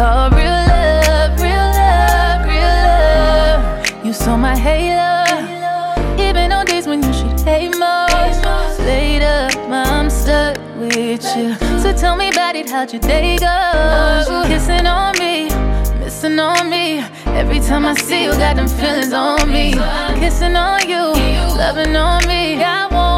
What call real love, real love, real love. You saw my halo, even on days when you should hate most. Later, I'm stuck with you. So tell me about it, how'd your day go? Kissing on me, missing on me. Every time I see you, got them feelings on me. Kissing on you, loving on me. I won't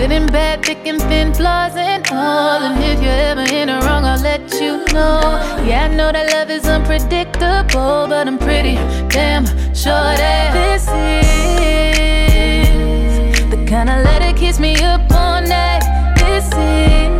Good and bad, thick and thin, flaws and all. And if you're ever in the wrong, I'll let you know. Yeah, I know that love is unpredictable, but I'm pretty damn sure that this is the kind of letter kiss me up all night. This is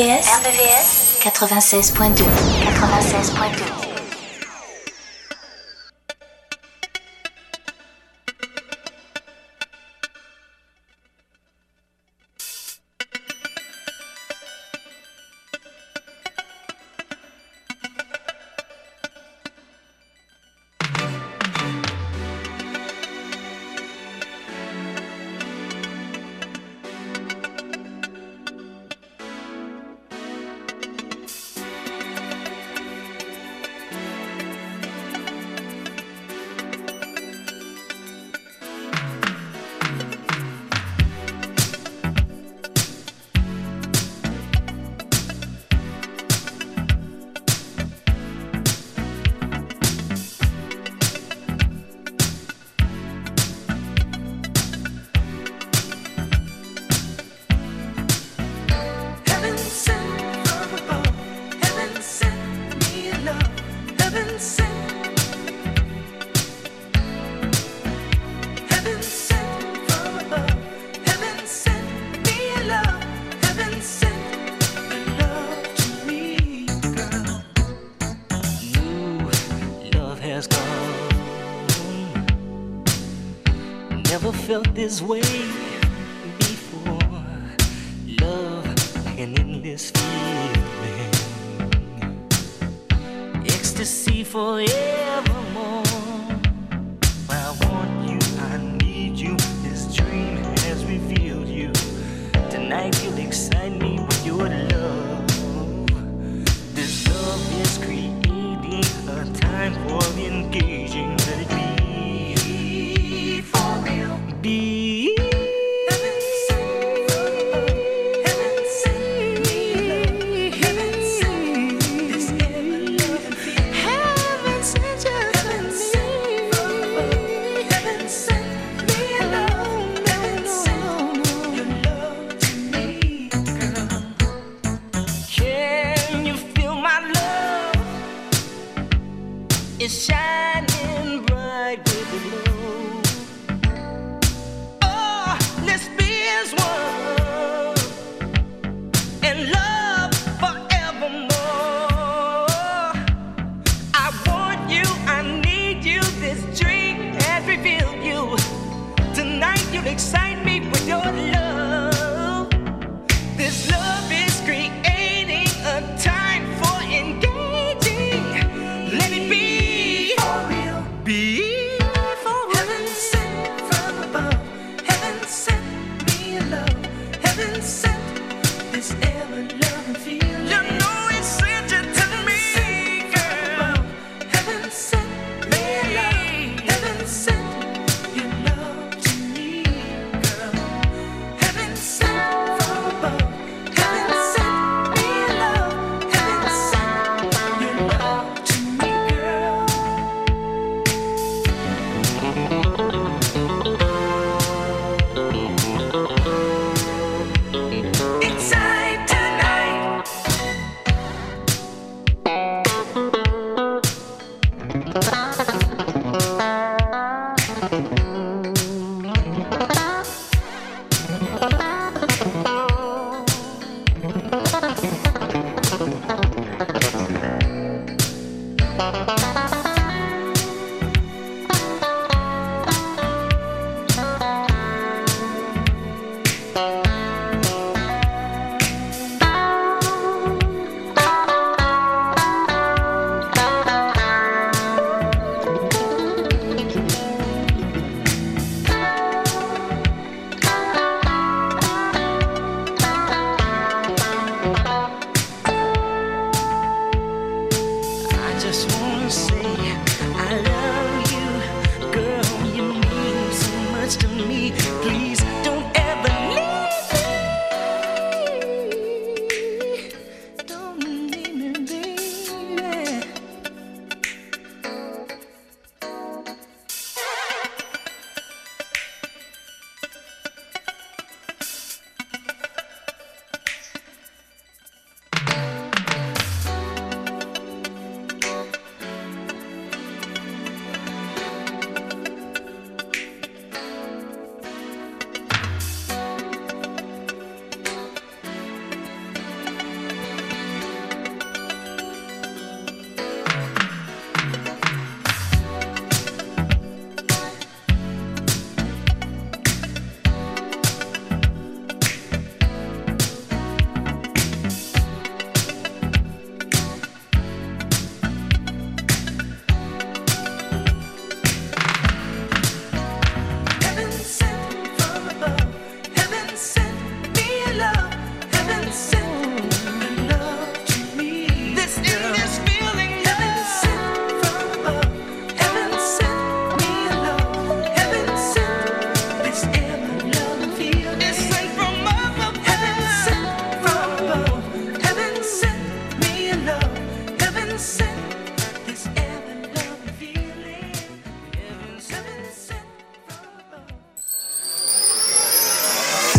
RVVS. RVVS 96.2. his way.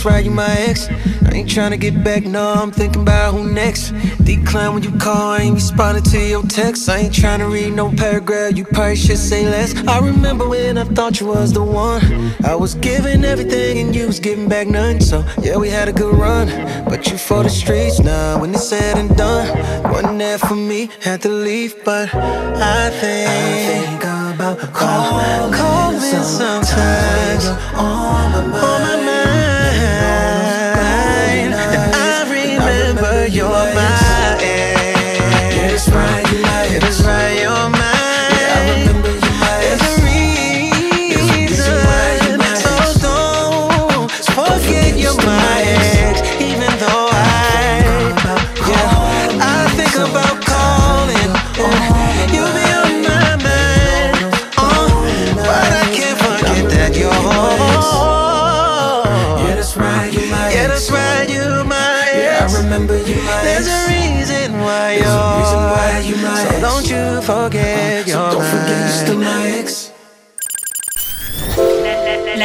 that's right, you my ex. I ain't trying to get back, no, I'm thinking about who next. Decline when you call, I ain't responding to your text. I ain't trying to read no paragraph, you probably should say less. I remember when I thought you was the one. I was giving everything and you was giving back none. So yeah, we had a good run, but you for the streets. Now When it's said and done, wasn't there for me, had to leave. But I think, I think about sometimes, sometimes. On my mind, on my mind.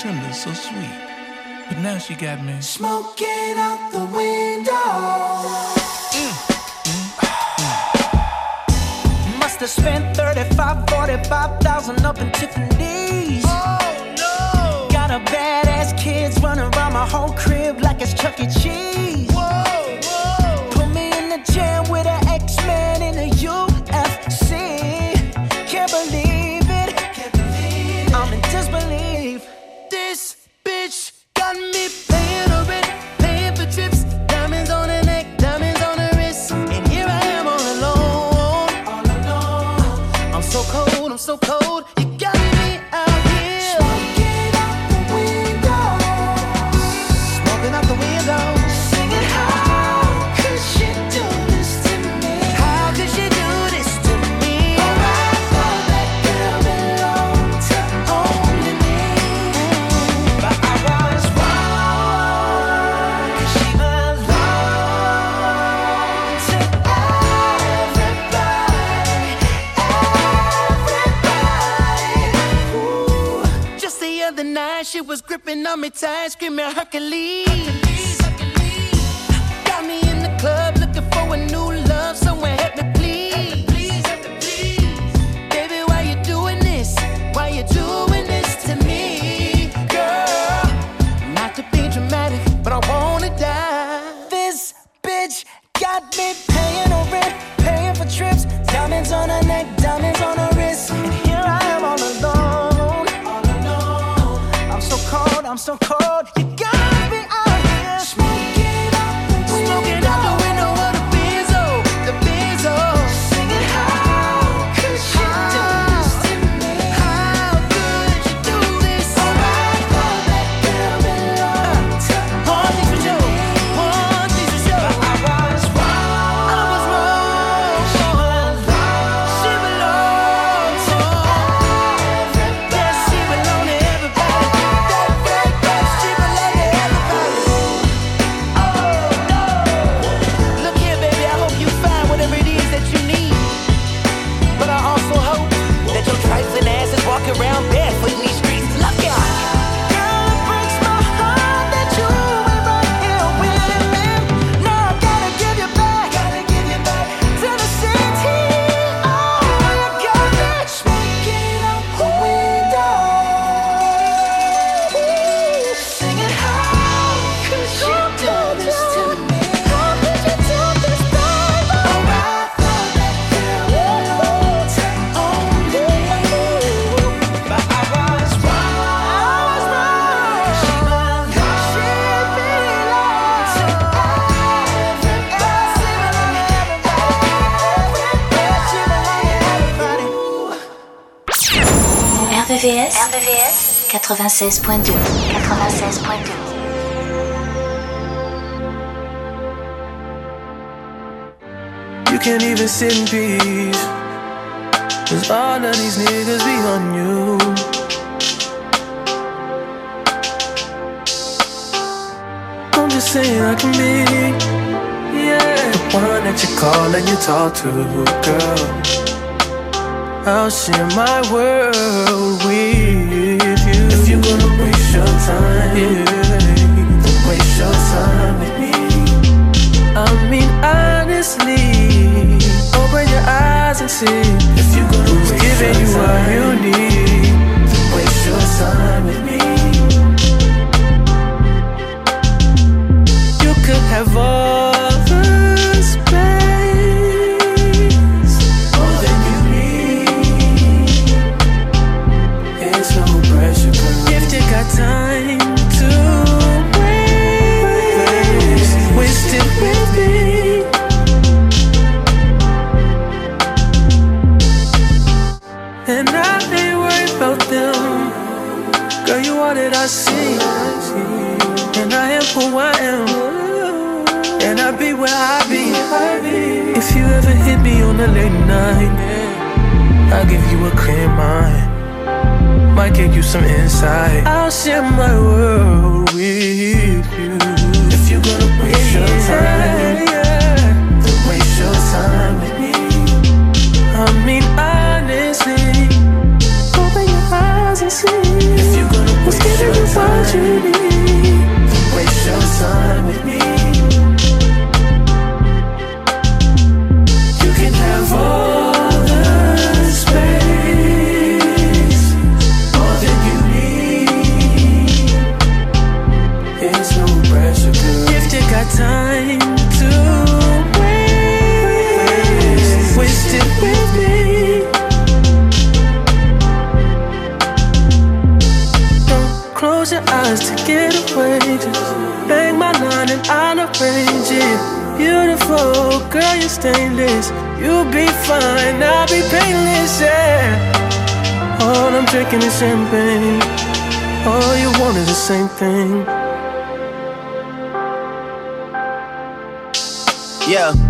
tender, so sweet. But now she got me smoking out the window. Mm, mm. Must have spent 35, 45,000 up in Tiffany's. Oh no! Got a badass kids running around my whole crib like it's Chuck E. Cheese. tummy tight, screaming Hercules. 96.2 You can't even sit in peace. Cause all of these niggas be on you. I'm just saying I can be yeah. the one that you call and you talk to, girl. I'll share my world, we time to waste your time with me. I mean, honestly, open your eyes and see if you're gonna who's giving you what you need to waste your time with me. You could have all. I see, and I am who I am, and I be where I be. If you ever hit me on a late night, I'll give you a clear mind. Might give you some insight. I'll share my world with you. If you're gonna waste your time, then waste your time with me. I mean, honestly, open your eyes and see. If you're gonna What's waste giving your you what you time, need? then waste your time with me. Girl, you're stainless. You'll be fine, I'll be painless, yeah. All I'm drinking is champagne. All you want is the same thing. Yeah.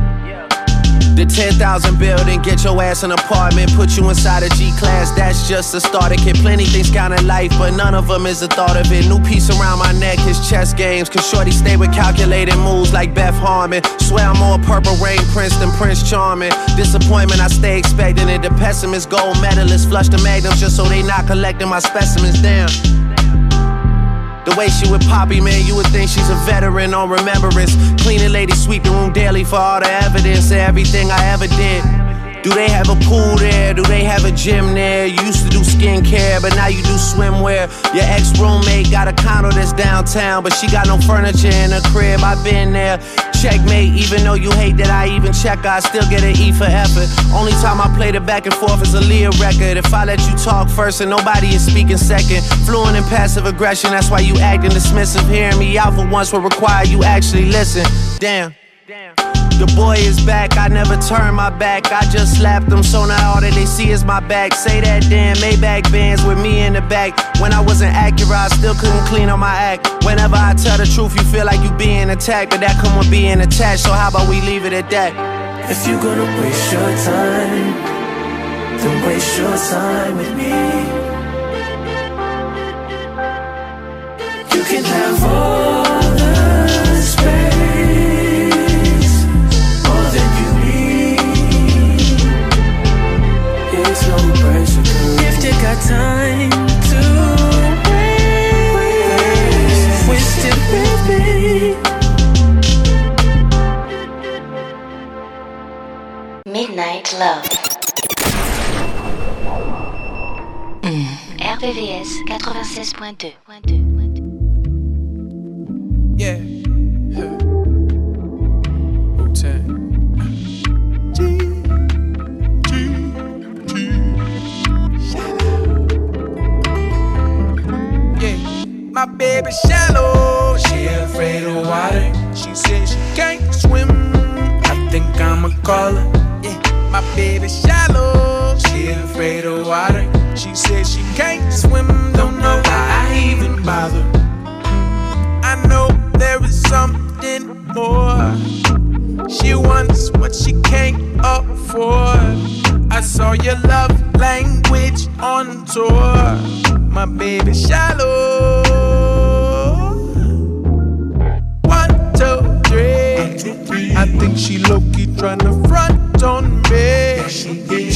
The 10,000 building, get your ass an apartment, put you inside a G class. That's just a starter kit. Plenty things count in life, but none of them is the thought of it. New piece around my neck is chess games. Cause Shorty stay with calculated moves like Beth Harmon. Swear I'm more purple rain prince than Prince Charming. Disappointment, I stay expecting it. The pessimist, gold medalist, flush the magnums just so they not collecting my specimens. Damn. The way she with Poppy, man, you would think she's a veteran on remembrance. Cleaning lady, sweep the room daily for all the evidence of everything I ever did. Do they have a pool there? Do they have a gym there? You used to do skincare, but now you do swimwear. Your ex roommate got a condo that's downtown, but she got no furniture in her crib. I've been there. Checkmate, even though you hate that I even check, I still get an E for effort. Only time I played it back and forth is a Leah record. If I let you talk first and nobody is speaking second, fluent in passive aggression, that's why you acting dismissive. Hearing me out for once will require you actually listen. Damn. Damn. The boy is back, I never turn my back. I just slapped them, so now all that they see is my back. Say that damn Maybach bands with me in the back. When I wasn't accurate, I still couldn't clean up my act. Whenever I tell the truth, you feel like you being attacked, but that come with being attached. So how about we leave it at that? If you're gonna waste your time, then waste your time with me. You can have all got time to waste, waste it with me. Midnight Love. RVVS 96.2. Yeah. My baby shallow, she afraid of water. She says she can't swim. I think I'ma call her. Yeah. My baby shallow, she afraid of water. She says she can't swim. Don't know why I even bother. I know there is something more. She wants what she can't afford. I saw your love language on tour. My baby shallow. One, two, three. I think she low key tryna front on me. She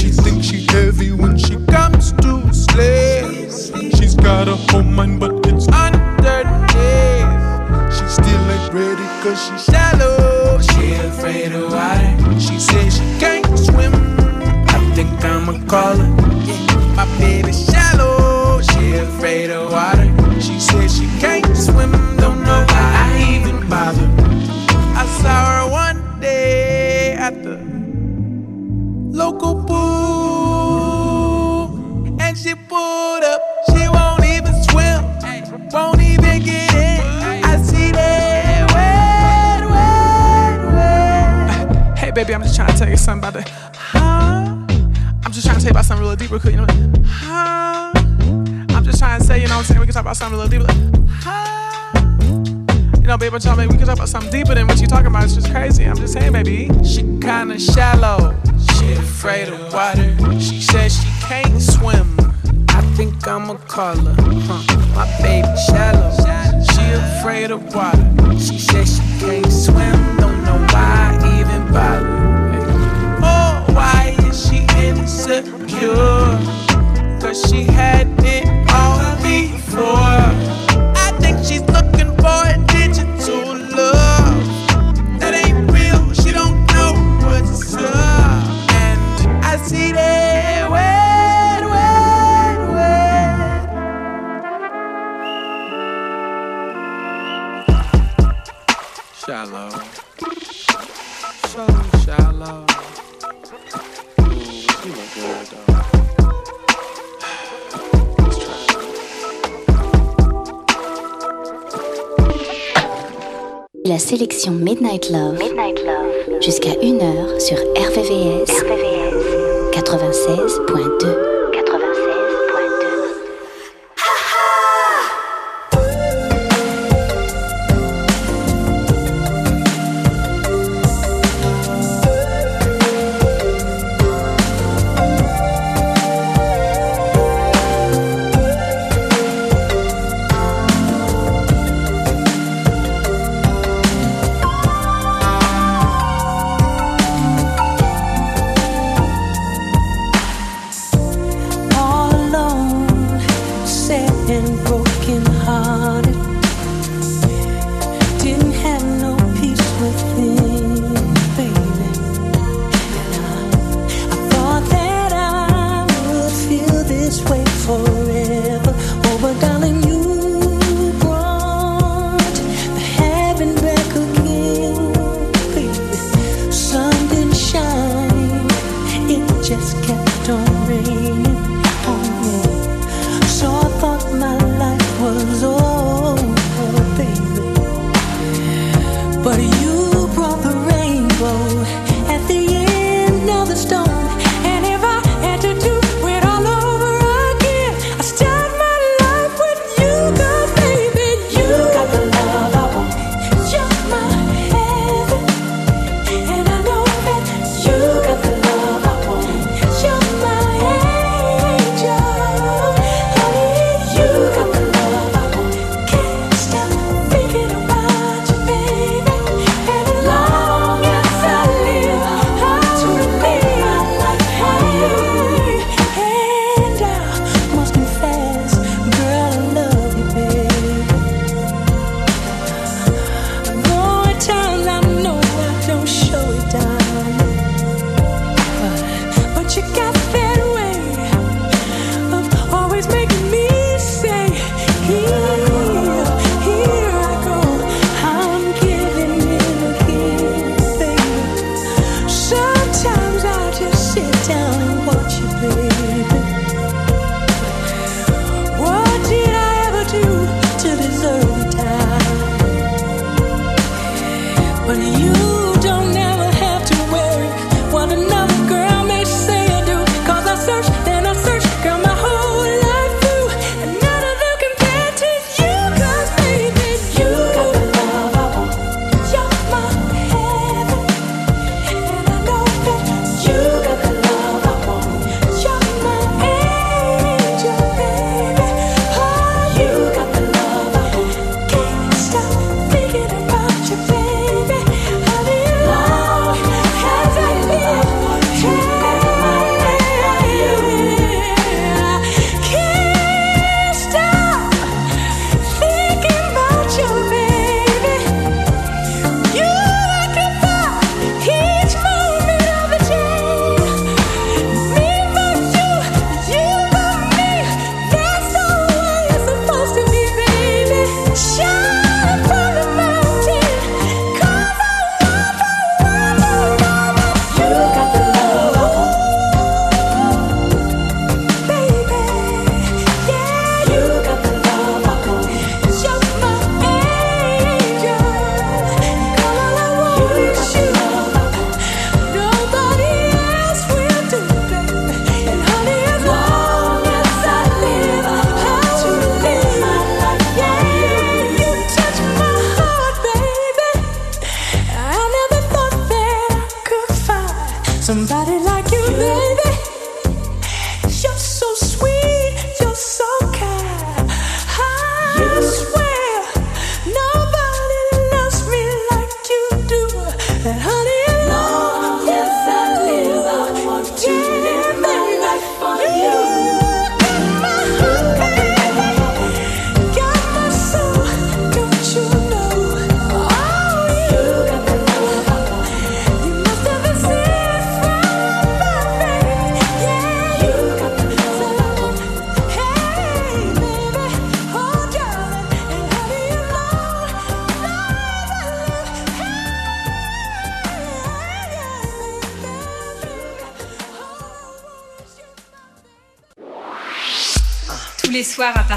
thinks she heavy when she comes to slay. She's got a home mind, but it's underneath. She still ain't ready cause she's shallow. She afraid of water. Her. Yeah, my baby shallow. She afraid of water. She says she can't swim. Don't know why I even bother. I saw her one day at the local pool. And she pulled up. She won't even swim. Won't even get in. I see that wet, wet, wet. Hey, baby, I'm just trying to tell you something about the real quick, you know. Huh? I'm just trying to say, you know what I'm saying? We can talk about something a little deeper. Huh? You know, baby, I'm trying to make, we can talk about something deeper than what you're talking about. It's just crazy. I'm just saying, baby. She kinda shallow. She afraid of water. She says she can't swim. I think I'ma call her. Huh. My baby shallow. She afraid of water. She says she can't swim. Don't know why I even bother. Oh, why is she insecure? she had it. sélection Midnight Love, jusqu'à 1h sur RVVS, RVVS. 96.2.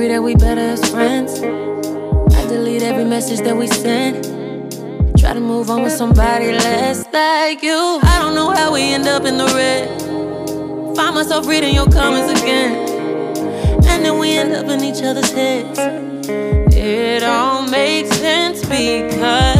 agree that we better as friends. I delete every message that we send. Try to move on with somebody less like you. I don't know how we end up in the red. Find myself reading your comments again. And then we end up in each other's heads. It all makes sense because.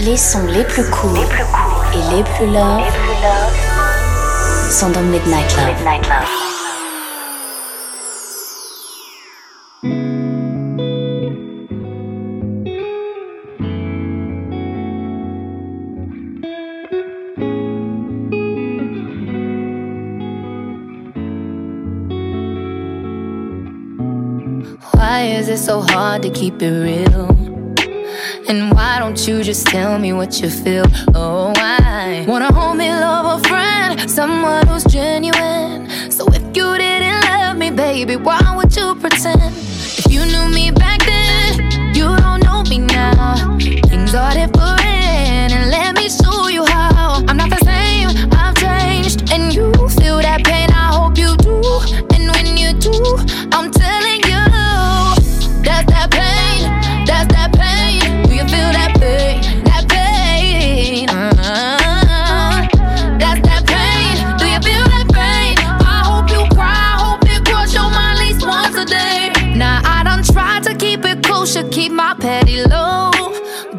Les sons les plus courts cool et les plus lourds sont dans Midnight Love. Midnight Love. Why is it so hard to keep it real? Why don't you just tell me what you feel? Oh, I wanna hold me, love a friend, someone who's genuine. So if you didn't love me, baby, why would you pretend? If you knew me back then, you don't know me now. Things are different. petty low.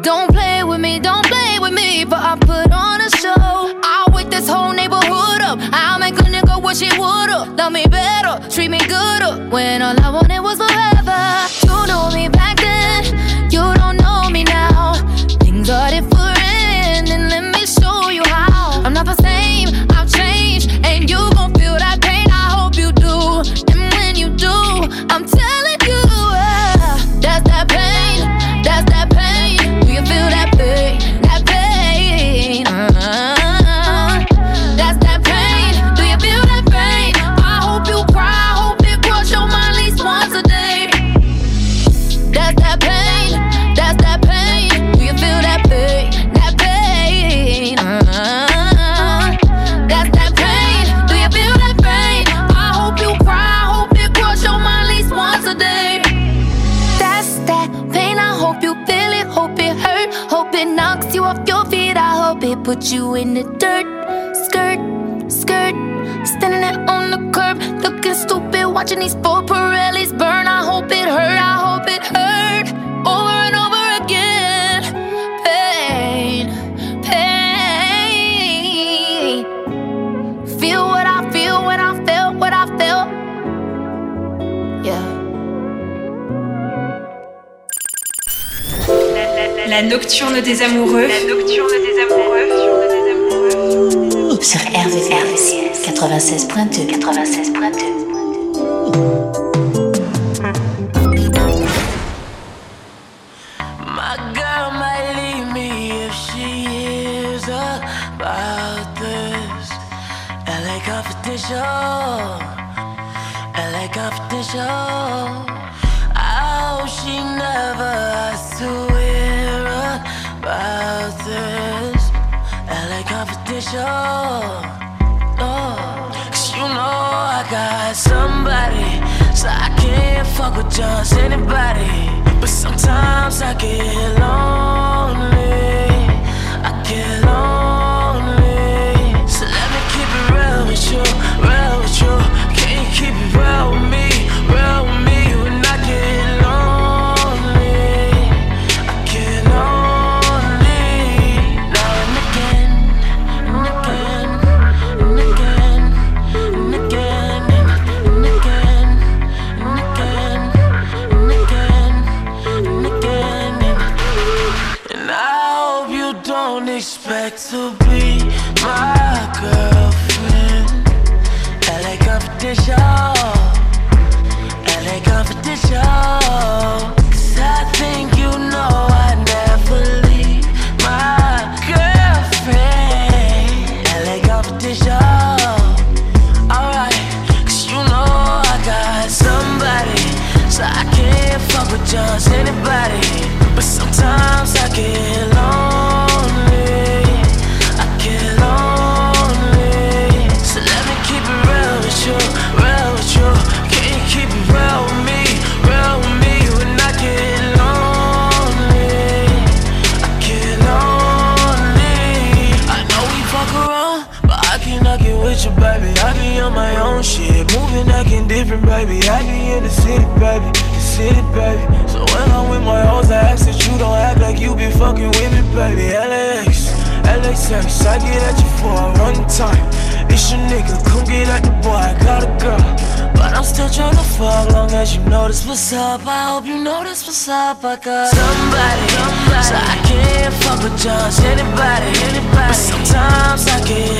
Don't play with me, don't play with me, but I put on a show. I'll wake this whole neighborhood up. I'll make a nigga wish he would've. Love me better, treat me gooder. When all I wanted was love. watching these four Pirellis burn. I hope it hurt. I hope it hurt over and over again. Pain, pain. Feel what I feel when I felt what I felt. Yeah. La nocturne des amoureux. La nocturne des amoureux. Sur RVRVCS 96.2 96.2 suffocated somebody, somebody. So I can't fuck with just anybody, anybody. But sometimes I can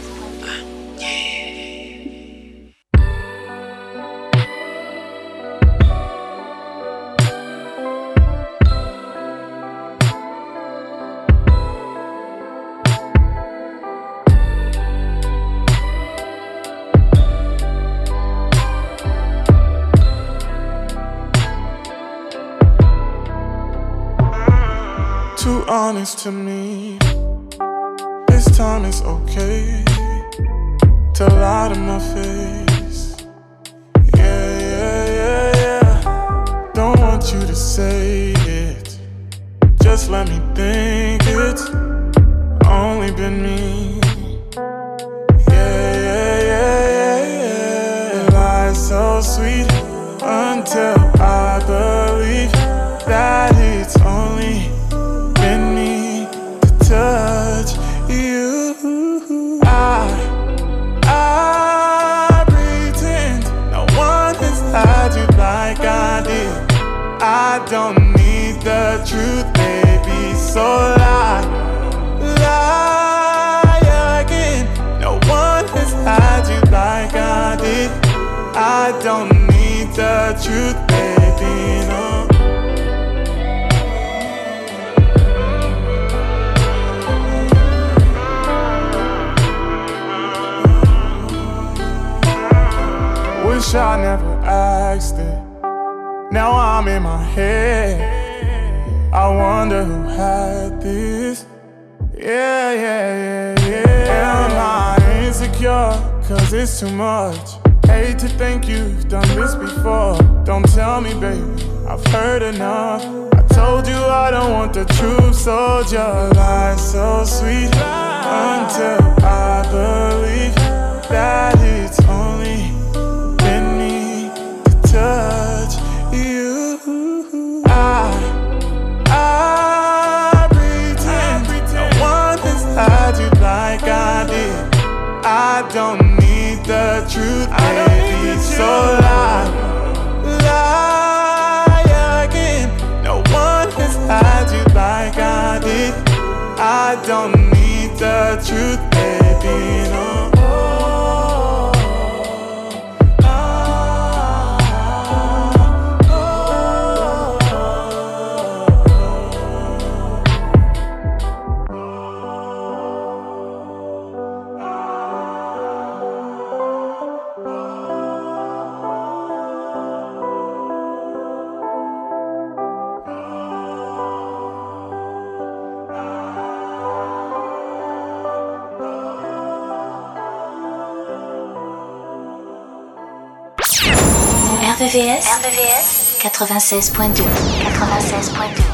Promise to me. This time it's okay to lie to my face. Yeah, yeah, yeah, yeah. Don't want you to say it. Just let me think it. Only been me. Wish I never asked it. Now I'm in my head. I wonder who had this. Yeah, yeah, yeah, yeah. Am I insecure? Cause it's too much. Hate to think you've done this before. Don't tell me, baby, I've heard enough. I told you I don't want the truth, so just lie so sweet. Until I believe that it's RVVS, RVVS 96.2 96.2